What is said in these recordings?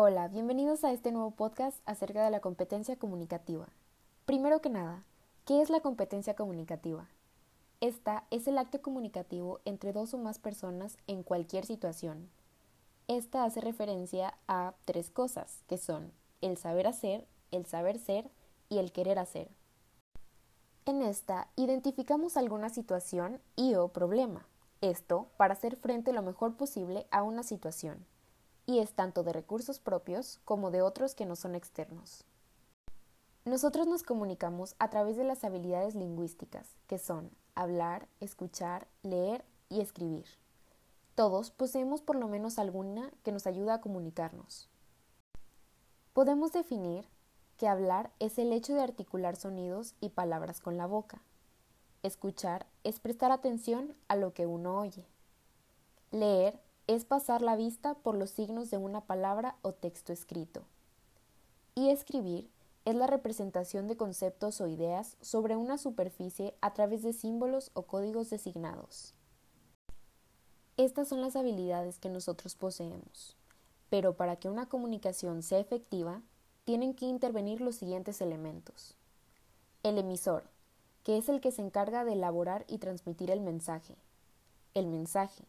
Hola, bienvenidos a este nuevo podcast acerca de la competencia comunicativa. Primero que nada, ¿qué es la competencia comunicativa? Esta es el acto comunicativo entre dos o más personas en cualquier situación. Esta hace referencia a tres cosas, que son el saber hacer, el saber ser y el querer hacer. En esta identificamos alguna situación y o problema, esto para hacer frente lo mejor posible a una situación y es tanto de recursos propios como de otros que no son externos. Nosotros nos comunicamos a través de las habilidades lingüísticas, que son hablar, escuchar, leer y escribir. Todos poseemos por lo menos alguna que nos ayuda a comunicarnos. Podemos definir que hablar es el hecho de articular sonidos y palabras con la boca. Escuchar es prestar atención a lo que uno oye. Leer es pasar la vista por los signos de una palabra o texto escrito. Y escribir es la representación de conceptos o ideas sobre una superficie a través de símbolos o códigos designados. Estas son las habilidades que nosotros poseemos, pero para que una comunicación sea efectiva, tienen que intervenir los siguientes elementos. El emisor, que es el que se encarga de elaborar y transmitir el mensaje. El mensaje,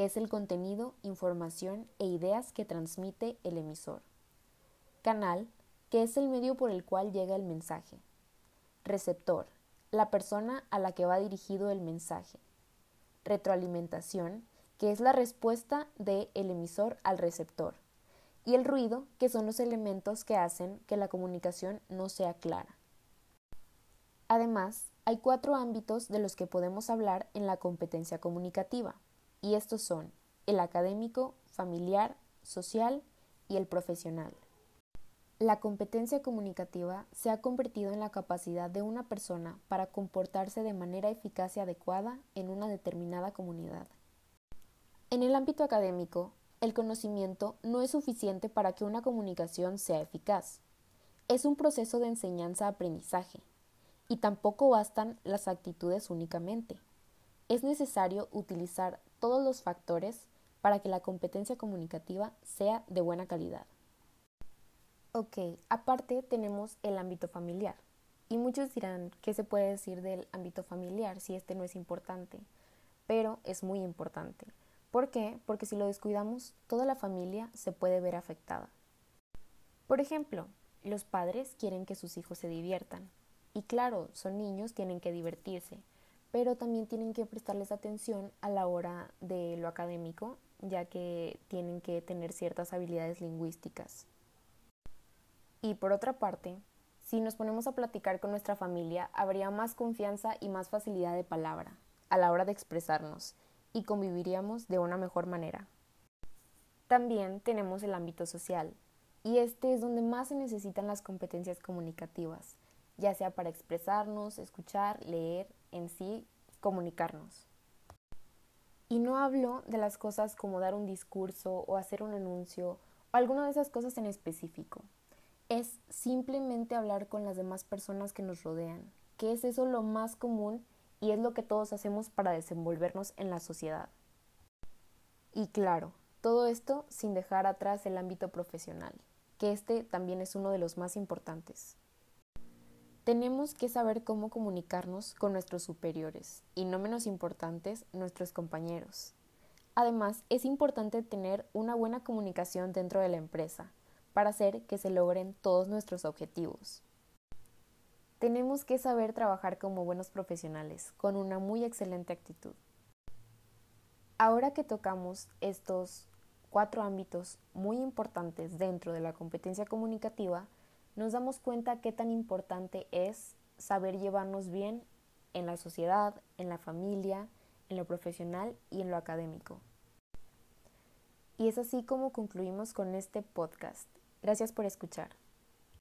que es el contenido, información e ideas que transmite el emisor. Canal, que es el medio por el cual llega el mensaje. Receptor, la persona a la que va dirigido el mensaje. Retroalimentación, que es la respuesta del el emisor al receptor. Y el ruido, que son los elementos que hacen que la comunicación no sea clara. Además, hay cuatro ámbitos de los que podemos hablar en la competencia comunicativa y estos son el académico, familiar, social y el profesional. La competencia comunicativa se ha convertido en la capacidad de una persona para comportarse de manera eficaz y adecuada en una determinada comunidad. En el ámbito académico, el conocimiento no es suficiente para que una comunicación sea eficaz. Es un proceso de enseñanza-aprendizaje, y tampoco bastan las actitudes únicamente. Es necesario utilizar todos los factores para que la competencia comunicativa sea de buena calidad. Ok, aparte tenemos el ámbito familiar. Y muchos dirán, ¿qué se puede decir del ámbito familiar si este no es importante? Pero es muy importante. ¿Por qué? Porque si lo descuidamos, toda la familia se puede ver afectada. Por ejemplo, los padres quieren que sus hijos se diviertan. Y claro, son niños, tienen que divertirse pero también tienen que prestarles atención a la hora de lo académico, ya que tienen que tener ciertas habilidades lingüísticas. Y por otra parte, si nos ponemos a platicar con nuestra familia, habría más confianza y más facilidad de palabra a la hora de expresarnos y conviviríamos de una mejor manera. También tenemos el ámbito social, y este es donde más se necesitan las competencias comunicativas, ya sea para expresarnos, escuchar, leer, en sí, comunicarnos. Y no hablo de las cosas como dar un discurso o hacer un anuncio o alguna de esas cosas en específico. Es simplemente hablar con las demás personas que nos rodean, que es eso lo más común y es lo que todos hacemos para desenvolvernos en la sociedad. Y claro, todo esto sin dejar atrás el ámbito profesional, que este también es uno de los más importantes. Tenemos que saber cómo comunicarnos con nuestros superiores y, no menos importantes, nuestros compañeros. Además, es importante tener una buena comunicación dentro de la empresa para hacer que se logren todos nuestros objetivos. Tenemos que saber trabajar como buenos profesionales, con una muy excelente actitud. Ahora que tocamos estos cuatro ámbitos muy importantes dentro de la competencia comunicativa, nos damos cuenta qué tan importante es saber llevarnos bien en la sociedad, en la familia, en lo profesional y en lo académico. Y es así como concluimos con este podcast. Gracias por escuchar.